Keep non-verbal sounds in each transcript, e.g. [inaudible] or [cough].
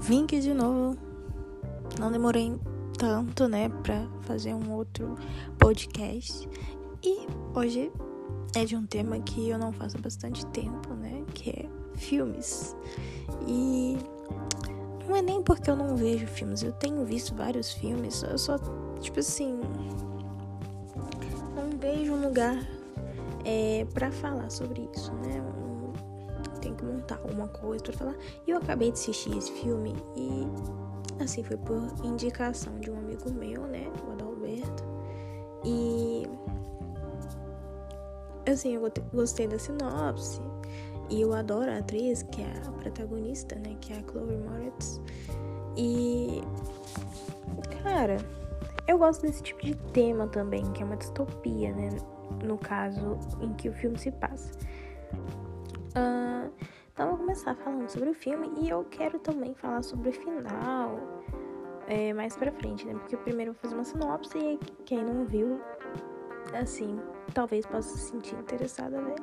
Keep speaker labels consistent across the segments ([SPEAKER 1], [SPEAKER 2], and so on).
[SPEAKER 1] vim aqui de novo. Não demorei tanto, né, pra fazer um outro podcast. E hoje é de um tema que eu não faço há bastante tempo, né, que é filmes. E não é nem porque eu não vejo filmes, eu tenho visto vários filmes, eu só, tipo assim, não vejo um lugar é, para falar sobre isso, né? Tem que montar alguma coisa para falar. E eu acabei de assistir esse filme e assim foi por indicação de um amigo meu, né, o Adalberto. E assim, eu gostei da sinopse. E eu adoro a atriz, que é a protagonista, né, que é a Chloe Moritz. E cara, eu gosto desse tipo de tema também, que é uma distopia, né? No caso em que o filme se passa. Uh, então, vou começar falando sobre o filme e eu quero também falar sobre o final é, mais pra frente, né? Porque primeiro eu vou fazer uma sinopse e quem não viu, assim, talvez possa se sentir interessado a ver.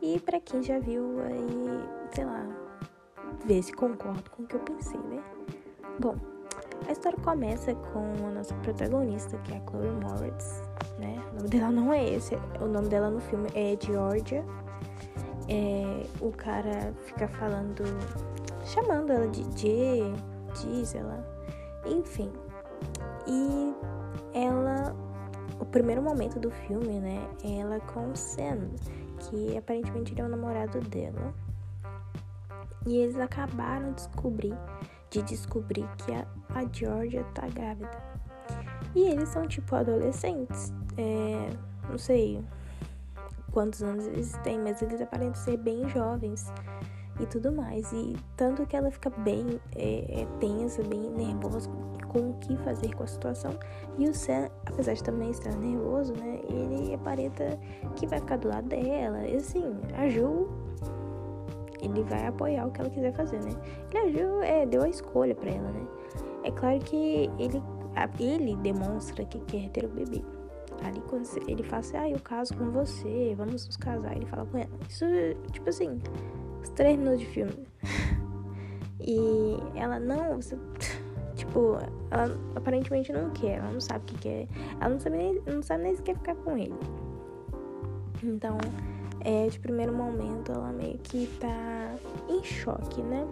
[SPEAKER 1] E pra quem já viu, aí, sei lá, ver se concordo com o que eu pensei, né? Bom, a história começa com a nossa protagonista, que é a Chloe Moritz, né? O nome dela não é esse, o nome dela no filme é Georgia é, o cara fica falando, chamando ela de J, ela, enfim. E ela, o primeiro momento do filme, né, é ela com o Sam, que aparentemente ele é o namorado dela. E eles acabaram de descobrir, de descobrir que a, a Georgia tá grávida. E eles são tipo adolescentes, é, não sei, quantos anos eles têm, mas eles aparentam ser bem jovens e tudo mais. E tanto que ela fica bem é, é, tensa, bem nervosa com o que fazer com a situação. E o Sam, apesar de também estar nervoso, né? Ele aparenta que vai ficar do lado dela. E assim, a Ju, ele vai apoiar o que ela quiser fazer, né? E a Ju é, deu a escolha para ela, né? É claro que ele, ele demonstra que quer ter o bebê. Ali quando ele fala assim, ah, eu caso com você, vamos nos casar. Ele fala com ela. Isso, tipo assim, os três minutos de filme. [laughs] e ela, não, você. [laughs] Tipo, ela aparentemente não quer, ela não sabe o que quer. Ela não sabe nem, não sabe nem se quer ficar com ele. Então, é, de primeiro momento, ela meio que tá em choque, né?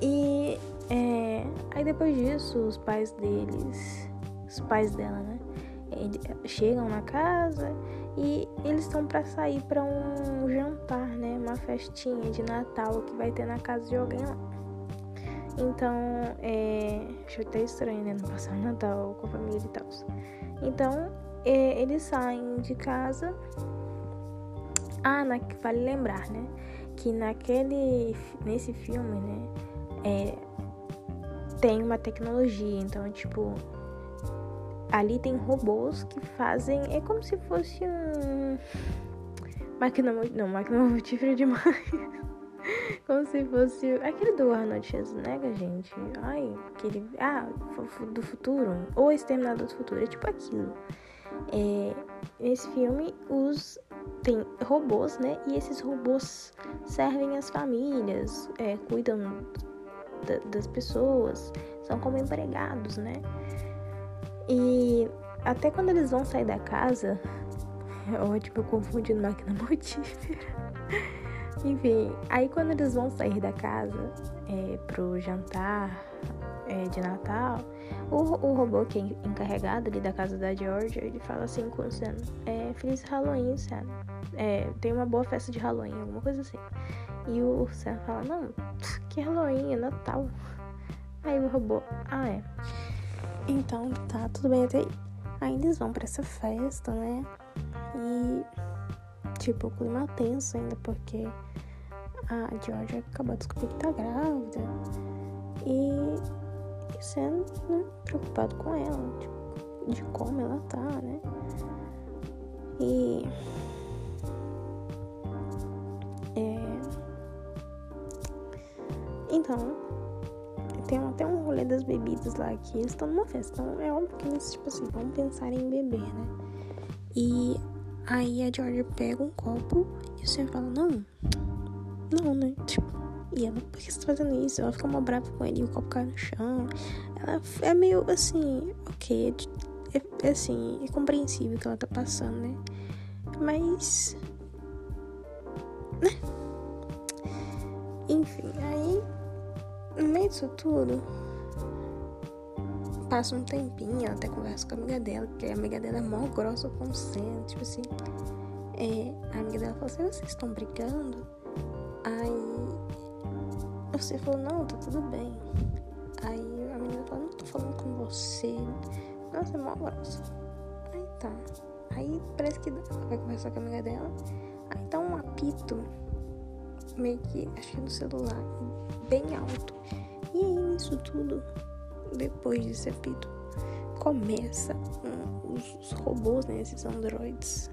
[SPEAKER 1] E é, aí depois disso, os pais deles os pais dela, né? Eles chegam na casa e eles estão para sair para um jantar, né? Uma festinha de Natal que vai ter na casa de alguém lá. Então, é. Acho até estranho, né? Não passar o Natal com a família e tal. Então, é, eles saem de casa. Ah, na... vale lembrar, né? Que naquele. Nesse filme, né? É, tem uma tecnologia. Então, tipo ali tem robôs que fazem. É como se fosse um. Máquina. Não, máquina mortífera demais. [laughs] como se fosse. Aquele do Arnold Schwarzenegger, gente. Ai, aquele. Ah, do futuro. Ou Exterminador do Futuro. É tipo aquilo. É, nesse filme, os. Tem robôs, né? E esses robôs servem as famílias, é, cuidam da, das pessoas, são como empregados, né? E até quando eles vão sair da casa, é [laughs] ótimo, eu confundindo máquina mortífera. [laughs] Enfim, aí quando eles vão sair da casa é, pro jantar é, de Natal, o, o robô que é encarregado ali da casa da Georgia, ele fala assim com o Sam, é, Feliz Halloween, Sam. É, tem uma boa festa de Halloween, alguma coisa assim. E o Sam fala, não, que Halloween, é Natal. Aí o robô, ah é. Então tá tudo bem até aí. Aí eles vão pra essa festa, né? E tipo, o clima tenso ainda porque a Georgia acabou de descobrir que tá grávida. E, e sendo né, preocupado com ela, tipo, de como ela tá, né? E é, então tem até um rolê das bebidas lá que eles estão numa festa. Então é óbvio que eles, tipo assim, vão pensar em beber, né? E aí a Georgia pega um copo e o Sam fala, não, não, né? Tipo, E ela, por que você tá fazendo isso? Ela fica uma brava com ele o copo cai no chão. Ela é meio assim, ok, é, é assim, é compreensível que ela tá passando, né? Mas. Né? Enfim, aí. No meio disso tudo. Passa um tempinho, ela até conversa com a amiga dela, que a amiga dela é mó grossa como sendo, tipo assim. É, a amiga dela falou assim, vocês estão brigando? Aí você falou, não, tá tudo bem. Aí a menina falou, não tô falando com você. Nossa, é mó grossa. Aí tá. Aí parece que vai conversar com a amiga dela. Aí tá um apito, meio que, acho que no celular, bem alto. E aí nisso tudo, depois desse apito, começa um, os, os, robôs, né, esses androids,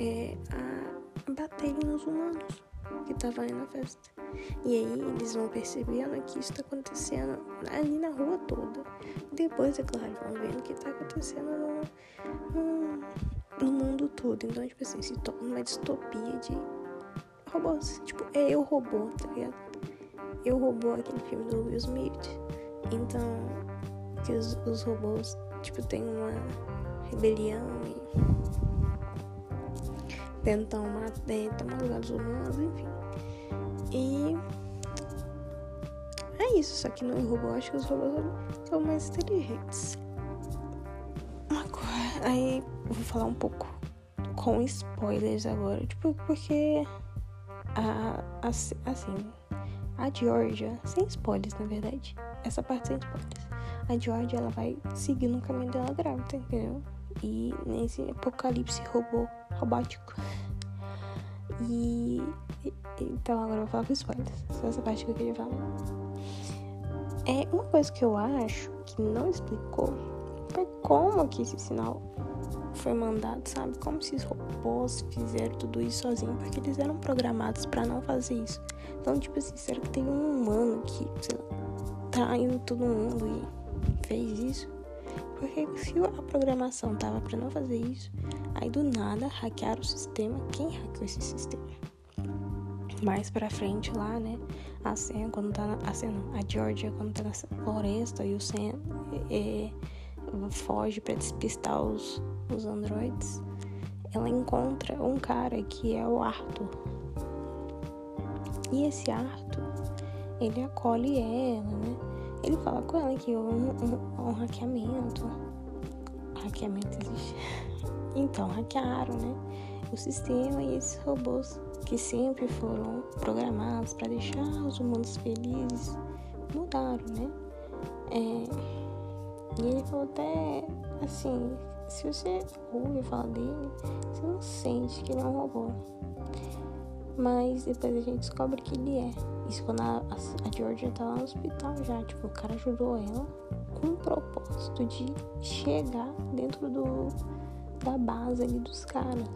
[SPEAKER 1] é, a baterem nos humanos que estavam aí na festa. E aí eles vão percebendo que isso está acontecendo ali na rua toda. Depois, é claro, vão vendo que está acontecendo no, no, no, mundo todo. Então, tipo assim, se torna uma distopia de robôs. Tipo, é eu robô, tá ligado? Eu robô aquele filme do Will Smith. Então, que os, os robôs, tipo, tem uma rebelião e tentam matar, é, tomar lugar dos humanos, enfim. E é isso, só que no robô acho que os robôs são mais inteligentes. Agora, aí vou falar um pouco com spoilers agora, tipo, porque a, a, assim, a Georgia, sem spoilers na verdade, essa parte sem spoilers, a Georgia ela vai seguir no caminho dela grávida, entendeu? E nesse apocalipse robô, robótico. E então agora eu vou falar com spoilers. Só essa parte que eu queria falar. É uma coisa que eu acho que não explicou foi como que esse sinal foi mandado, sabe? Como esses robôs fizeram tudo isso sozinhos, porque eles eram programados para não fazer isso. Então, tipo assim, será que tem um humano que, sei lá, traiu todo mundo e fez isso? Porque se a programação tava para não fazer isso, aí do nada hackearam o sistema. Quem hackeou esse sistema? mais pra frente lá, né? A Sam, quando tá na. A Sam não, a Georgia, quando tá na floresta e o Sam é, é, foge pra despistar os, os androides, ela encontra um cara que é o Arthur. E esse Arthur, ele acolhe ela, né? Ele fala com ela que houve um, um, um hackeamento. Hackeamento existe. [laughs] Então, hackearam, né? O sistema e esses robôs que sempre foram programados para deixar os humanos felizes, mudaram, né? É, e ele falou até assim, se você ouve falar dele, você não sente que ele é um robô. Mas depois a gente descobre que ele é. Isso quando a, a, Georgia tá lá no hospital já. Tipo, o cara ajudou ela com o propósito de chegar dentro do, da base ali dos caras.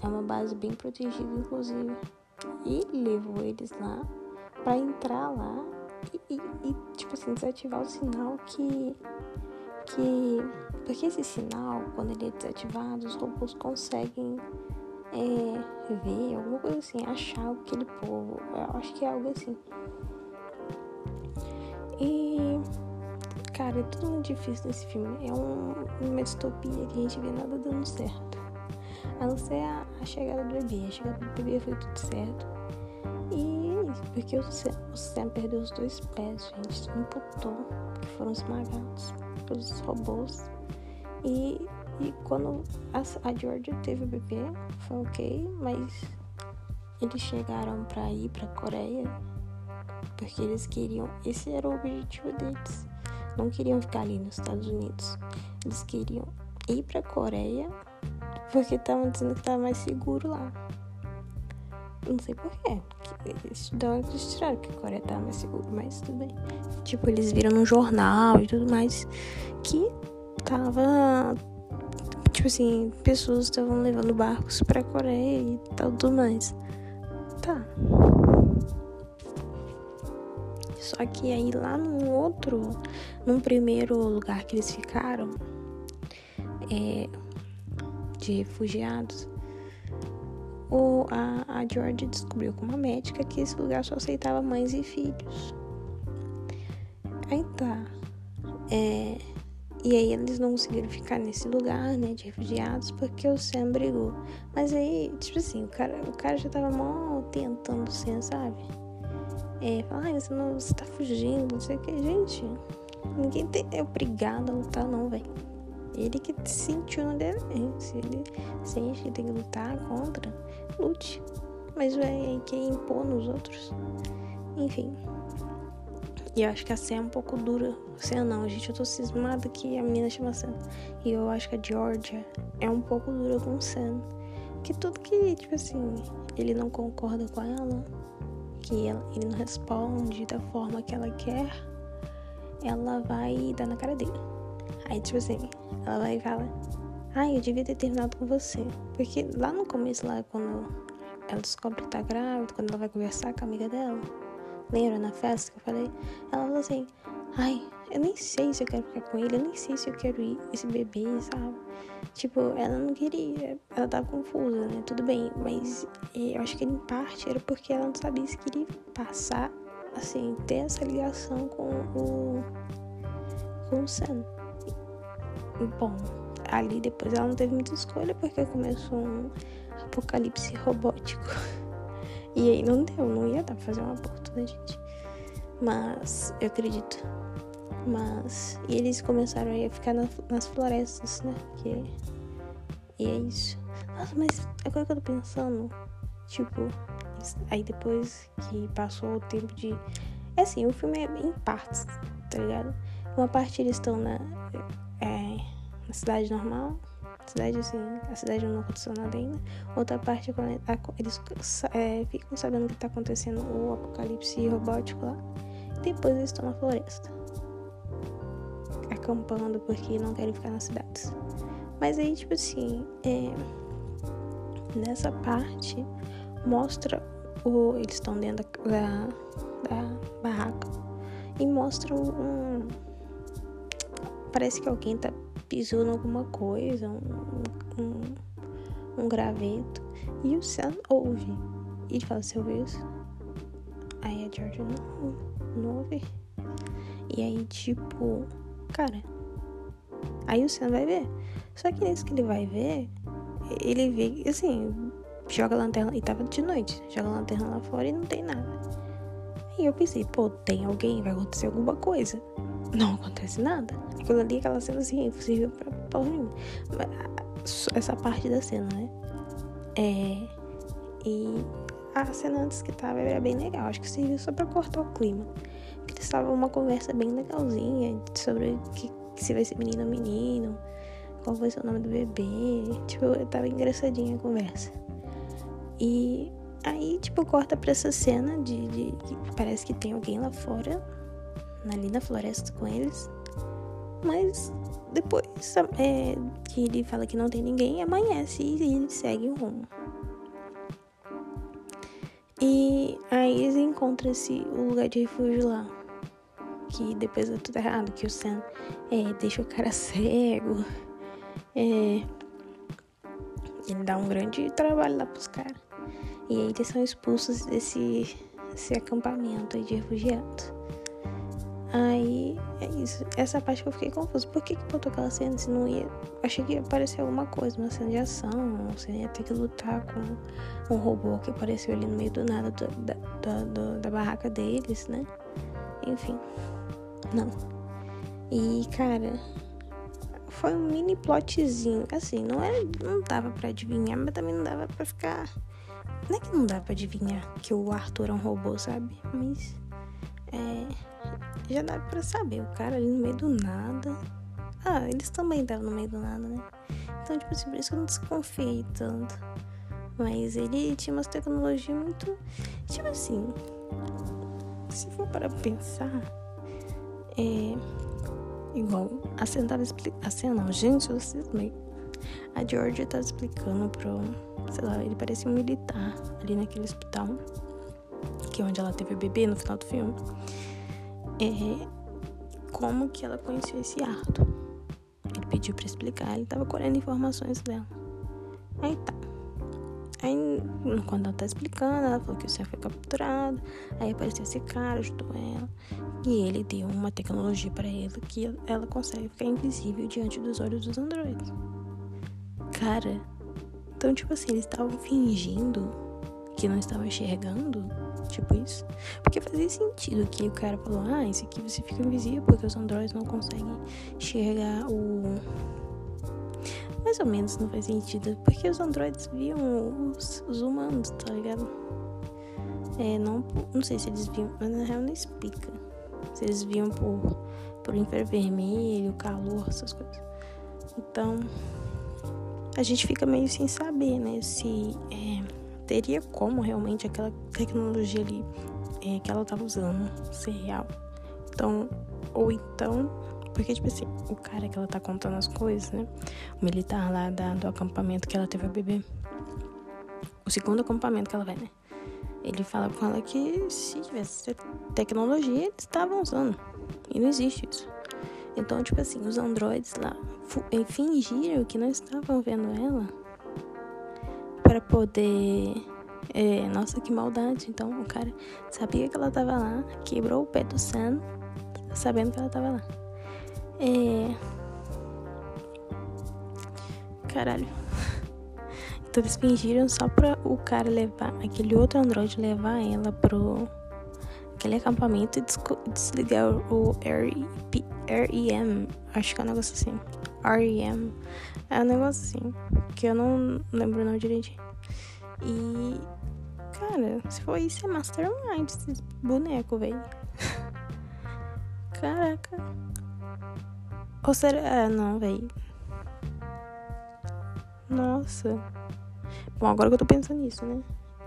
[SPEAKER 1] É uma base bem protegida, inclusive. E levou eles lá para entrar lá e, e, e, tipo assim, desativar o sinal que. que. Porque esse sinal, quando ele é desativado, os robôs conseguem é, ver, alguma coisa assim, achar aquele povo. Eu acho que é algo assim. E. Cara, é tudo muito difícil nesse filme. É um, uma distopia que a gente vê nada dando certo. A não ser a, a chegada do bebê. A chegada do bebê foi tudo certo. E é porque o o Sam perdeu os dois pés, gente. Imputou que foram esmagados pelos robôs. E, e quando a, a Georgia teve o bebê, foi ok, mas eles chegaram para ir para Coreia porque eles queriam, esse era o objetivo deles. Não queriam ficar ali nos Estados Unidos. Eles queriam ir para Coreia porque estavam dizendo que estava mais seguro lá. Não sei porquê. Eles tiraram que a Coreia tava mais seguro, mas tudo bem. Tipo, eles viram no jornal e tudo mais que tava. Tipo assim, pessoas estavam levando barcos pra Coreia e tudo mais. Tá. Só que aí lá no outro, num primeiro lugar que eles ficaram, é, de refugiados, o, a, a George descobriu com uma médica que esse lugar só aceitava mães e filhos. Aí tá. É, e aí eles não conseguiram ficar nesse lugar, né, de refugiados, porque o Sam brigou. Mas aí, tipo assim, o cara, o cara já tava mal tentando ser, sabe? É, falar, ah, você, não, você tá fugindo, não sei o que. Gente, ninguém é obrigado a lutar, não, velho. Ele que sentiu no dele. Se ele sente que tem que lutar contra, lute. Mas é que impor nos outros. Enfim. E eu acho que a Sam é um pouco dura. Sam não, gente. Eu tô cismada que a menina chama Sam. E eu acho que a Georgia é um pouco dura com o Sam. Que tudo que, tipo assim, ele não concorda com ela, que ela, ele não responde da forma que ela quer, ela vai dar na cara dele. Aí, tipo assim, ela vai e fala: Ai, eu devia ter terminado com você. Porque lá no começo, lá quando ela descobre que tá grávida, quando ela vai conversar com a amiga dela Lembra na festa que eu falei? Ela falou assim: Ai, eu nem sei se eu quero ficar com ele, eu nem sei se eu quero ir, esse bebê, sabe? Tipo, ela não queria, ela tava confusa, né? Tudo bem, mas eu acho que em parte era porque ela não sabia se queria passar, assim, ter essa ligação com o. com o Sam. Bom, ali depois ela não teve muita escolha porque começou um apocalipse robótico. [laughs] E aí não deu, não ia dar pra fazer um aborto, né, gente? Mas eu acredito. Mas. E eles começaram a ficar na, nas florestas, né? Que, e é isso. Nossa, mas agora que eu tô pensando, tipo, aí depois que passou o tempo de. É assim, o filme é em partes, tá ligado? Uma parte eles estão na, é, na cidade normal, cidade assim, a cidade não aconteceu nada ainda. Outra parte é quando eles é, ficam sabendo que tá acontecendo o apocalipse robótico lá. Depois eles estão na floresta. Acampando porque não querem ficar nas cidades. Mas aí, tipo assim, é, nessa parte mostra o. Eles estão dentro da, da, barraca e mostra um. Parece que alguém tá pisou em alguma coisa, um, um, um graveto. E o Sam ouve. E ele fala, você ouviu isso? Aí a Georgia, não, não ouvi. E aí, tipo, cara. Aí o Sam vai ver. Só que nesse que ele vai ver, ele vê, assim, joga a lanterna. E tava de noite, joga a lanterna lá fora e não tem nada. Aí eu pensei, pô, tem alguém, vai acontecer alguma coisa não acontece nada. Aquilo ali, aquela cena assim, serviu pra porra nenhuma. Essa parte da cena, né? É. E a cena antes que tava era bem legal. Acho que serviu só pra cortar o clima. Porque estava uma conversa bem legalzinha sobre que, se vai ser menino ou menino, qual vai ser o nome do bebê. Tipo, tava engraçadinha a conversa. E aí, tipo, corta pra essa cena de, de, de parece que tem alguém lá fora ali na floresta com eles. Mas depois é, que ele fala que não tem ninguém, amanhece e ele segue o rumo. E aí eles encontram esse, o lugar de refúgio lá. Que depois é tudo errado, que o Sam é, deixa o cara [laughs] cego. É, ele dá um grande trabalho lá pros caras. E aí eles são expulsos desse, desse acampamento de refugiados. Aí é isso. Essa parte que eu fiquei confusa. Por que, que botou aquela cena se não ia. Achei que ia aparecer alguma coisa, uma cena de ação. Você ia ter que lutar com um robô que apareceu ali no meio do nada do, da, da, do, da barraca deles, né? Enfim. Não. E, cara, foi um mini plotzinho. Assim, não era. Não dava pra adivinhar, mas também não dava pra ficar. Não é que não dava pra adivinhar que o Arthur é um robô, sabe? Mas. Já dá pra saber, o cara ali no meio do nada. Ah, eles também estavam no meio do nada, né? Então, tipo assim, por isso que eu não desconfiei tanto. Mas ele tinha umas tecnologias muito. Tipo assim. Se for para pensar. É. Igual. A cena tava explicando. A cena não, gente, eu cismei. A Georgia tava explicando pro. Sei lá, ele parecia um militar ali naquele hospital. Que é onde ela teve o bebê no final do filme é, como que ela conheceu esse Arthur. Ele pediu para explicar, ele tava colhendo informações dela. Aí tá. Aí, quando ela tá explicando, ela falou que o Sam foi capturado. Aí apareceu esse cara, ajudou ela. E ele deu uma tecnologia para ela que ela consegue ficar invisível diante dos olhos dos androides. Cara, então, tipo assim, eles estavam fingindo que não estavam enxergando. Tipo isso. Porque fazia sentido que o cara falou: Ah, esse aqui você fica invisível porque os androides não conseguem enxergar o mais ou menos não faz sentido. Porque os androides viam os, os humanos, tá ligado? É, não, não sei se eles viam, mas na real não explica. Se eles viam por, por infravermelho, calor, essas coisas. Então, a gente fica meio sem saber, né? Se é, teria como realmente aquela tecnologia ali é, que ela tava usando ser real. Então, ou então porque, tipo assim, o cara que ela tá contando as coisas, né? O militar lá da, do acampamento que ela teve a bebê. O segundo acampamento que ela vai, né? Ele fala com ela que se tivesse tecnologia, eles estavam usando. E não existe isso. Então, tipo assim, os androides lá fingiram que não estavam vendo ela para poder. É, nossa, que maldade. Então, o cara sabia que ela tava lá, quebrou o pé do Sam, sabendo que ela tava lá. É. Caralho. [laughs] Então eles fingiram só pra o cara levar, aquele outro androide levar ela pro aquele acampamento e desligar o REM. Acho que é um negócio assim. REM. É um negócio assim. Que eu não lembro o nome direitinho. E. Cara, se for isso, é Mastermind, esses bonecos, velho. Caraca. Ou será. Ah, não, véi. Nossa. Bom, agora que eu tô pensando nisso, né?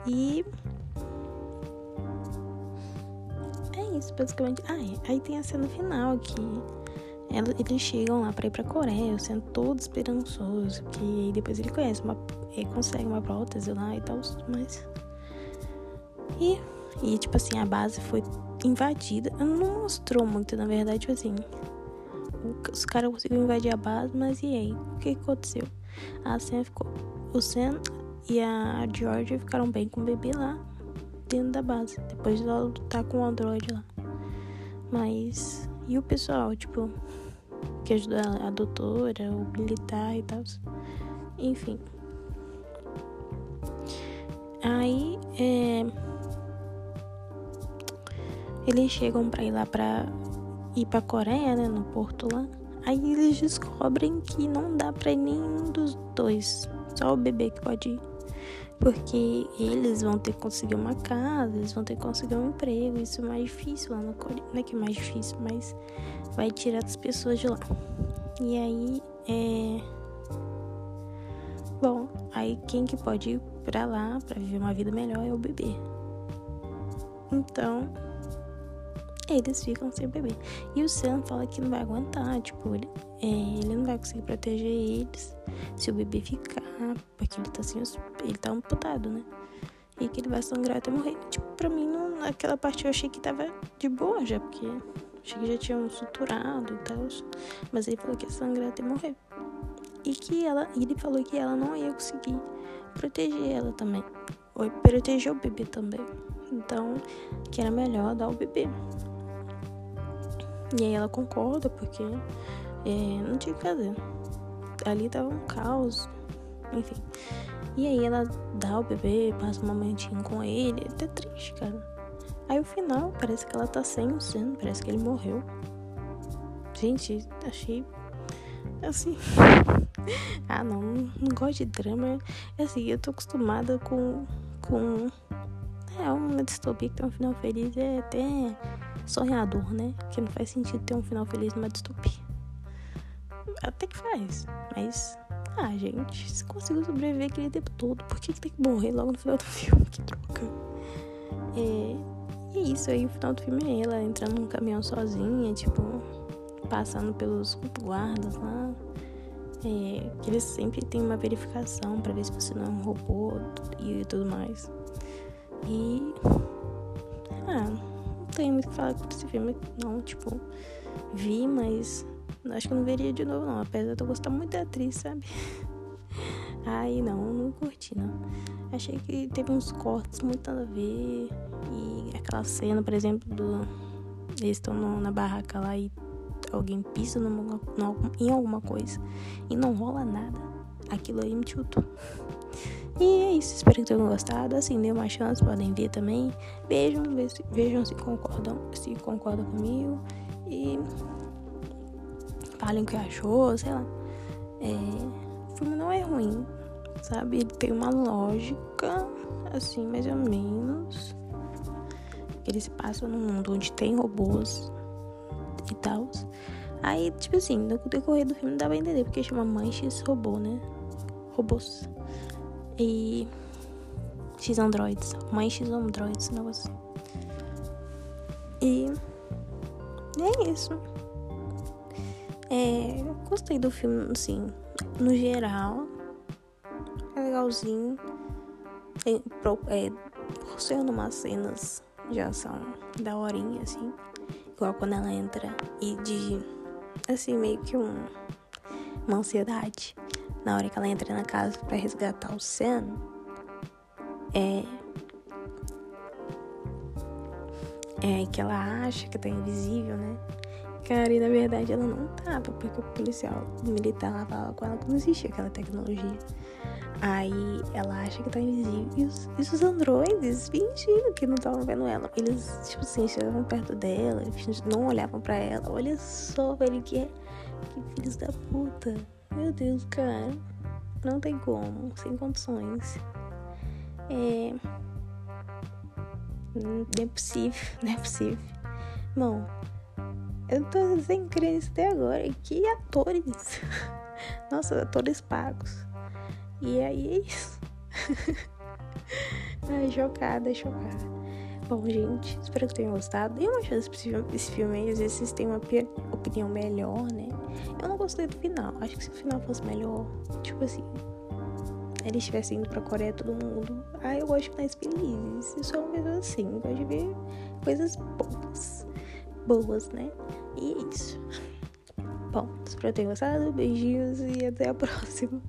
[SPEAKER 1] E. É isso, basicamente. Ah, é. aí tem a cena final que eles chegam lá pra ir pra Coreia, sendo todo esperançoso. Que depois ele conhece uma. Ele consegue uma prótese lá e tal, mas. E. E, tipo assim, a base foi invadida. Não mostrou muito, na verdade, tipo assim os caras conseguiram invadir a base, mas e aí? O que aconteceu? A Sam ficou. O Sam e a Georgia ficaram bem com o bebê lá dentro da base. Depois ela lutar com o Android lá. Mas. E o pessoal, tipo, que ajudou a, a doutora, o militar e tal. Enfim. Aí, é. Eles chegam pra ir lá pra ir pra Coreia, né, no porto lá. Aí eles descobrem que não dá pra nenhum dos dois, só o bebê que pode ir. Porque eles vão ter que conseguir uma casa, eles vão ter que conseguir um emprego. Isso é mais difícil lá na Coreia. Não é que é mais difícil, mas vai tirar as pessoas de lá. E aí, é. Bom, aí quem que pode ir pra lá pra viver uma vida melhor é o bebê. Então, eles ficam sem bebê. E o Sam fala que não vai aguentar, tipo, ele, é, ele não vai conseguir proteger eles se o bebê ficar, porque ele tá assim, ele tá amputado, né? E que ele vai sangrar até morrer. Tipo, pra mim, não, naquela parte eu achei que tava de boa já, porque achei que já tinham suturado e tal. Mas ele falou que ia sangrar até morrer. E que ela, ele falou que ela não ia conseguir proteger ela também. Ou proteger o bebê também. Então, que era melhor dar o bebê. E aí ela concorda, porque é, não tinha o que fazer. Ali tava um caos, enfim. E aí ela dá o bebê, passa um momentinho com ele, é até triste, cara. Aí o final, parece que ela tá sem o seno, parece que ele morreu. Gente, achei assim. [laughs] ah não, não gosto de drama. É assim, eu tô acostumada com. com. É uma distopia que tem um final feliz, é até sonhador, né? Que não faz sentido ter um final feliz numa distopia. Até que faz, mas. Ah, gente, se consigo sobreviver aquele tempo todo, por que, que tem que morrer logo no final do filme? Que troca. É, e é isso aí, o final do filme é ela entrando num caminhão sozinha, tipo, passando pelos guardas lá. É, que eles sempre tem uma verificação para ver se você não é um robô e tudo mais. E. Ah tenho muito o que falar desse filme, não, tipo, vi, mas acho que eu não veria de novo, não. Apesar de eu gostar muito da atriz, sabe? [laughs] Ai, não, não curti, não. Achei que teve uns cortes muito nada a ver. E aquela cena, por exemplo, do. Eles estão na barraca lá e alguém pisa numa, em alguma coisa e não rola nada. Aquilo aí me chutou. [laughs] E é isso, espero que tenham gostado. Assim, dê uma chance, podem ver também. Vejam, vejam se concordam, se concordam comigo. E falem o que achou, sei lá. É, o filme não é ruim, sabe? Ele tem uma lógica, assim, mais ou menos. Ele se passa num mundo onde tem robôs e tal. Aí, tipo assim, no decorrer do filme dá pra entender porque chama X Robô, né? Robôs. E. X Androids. Mãe X Androids, negócio assim. E. É isso. É, gostei do filme, assim, no geral. É legalzinho. Tem, é, proporciona umas cenas de ação da horinha, assim. Igual quando ela entra e de. Assim, meio que um, uma ansiedade. Na hora que ela entra na casa para resgatar o Sam. É. É que ela acha que tá invisível, né? Cara, e na verdade ela não tava, porque o policial o militar lá falava com ela que não existia aquela tecnologia. Aí ela acha que tá invisível. E os, e os androides fingindo que não estavam vendo ela. Eles, tipo assim, chegavam perto dela, não olhavam pra ela. Olha só, velho, que, é, que filhos da puta. Meu Deus, cara. Não tem como, sem condições. É. Não é possível, [laughs] não é possível. Bom, eu tô sem crença até agora. Que atores! [laughs] Nossa, atores pagos. E aí é isso. [laughs] Ai, chocada, chocada. Bom, gente, espero que tenham gostado. Dê uma chance pra esse filme aí. Às vezes vocês têm uma opinião melhor, né? Eu não gostei do final. Acho que se o final fosse melhor, tipo assim, eles estivessem indo pra Coreia todo mundo. Ah, eu gosto de finais felizes. Eu sou uma assim. Eu gosto de ver coisas boas boas, né? E é isso. Bom, espero que tenham gostado. Beijinhos e até a próxima.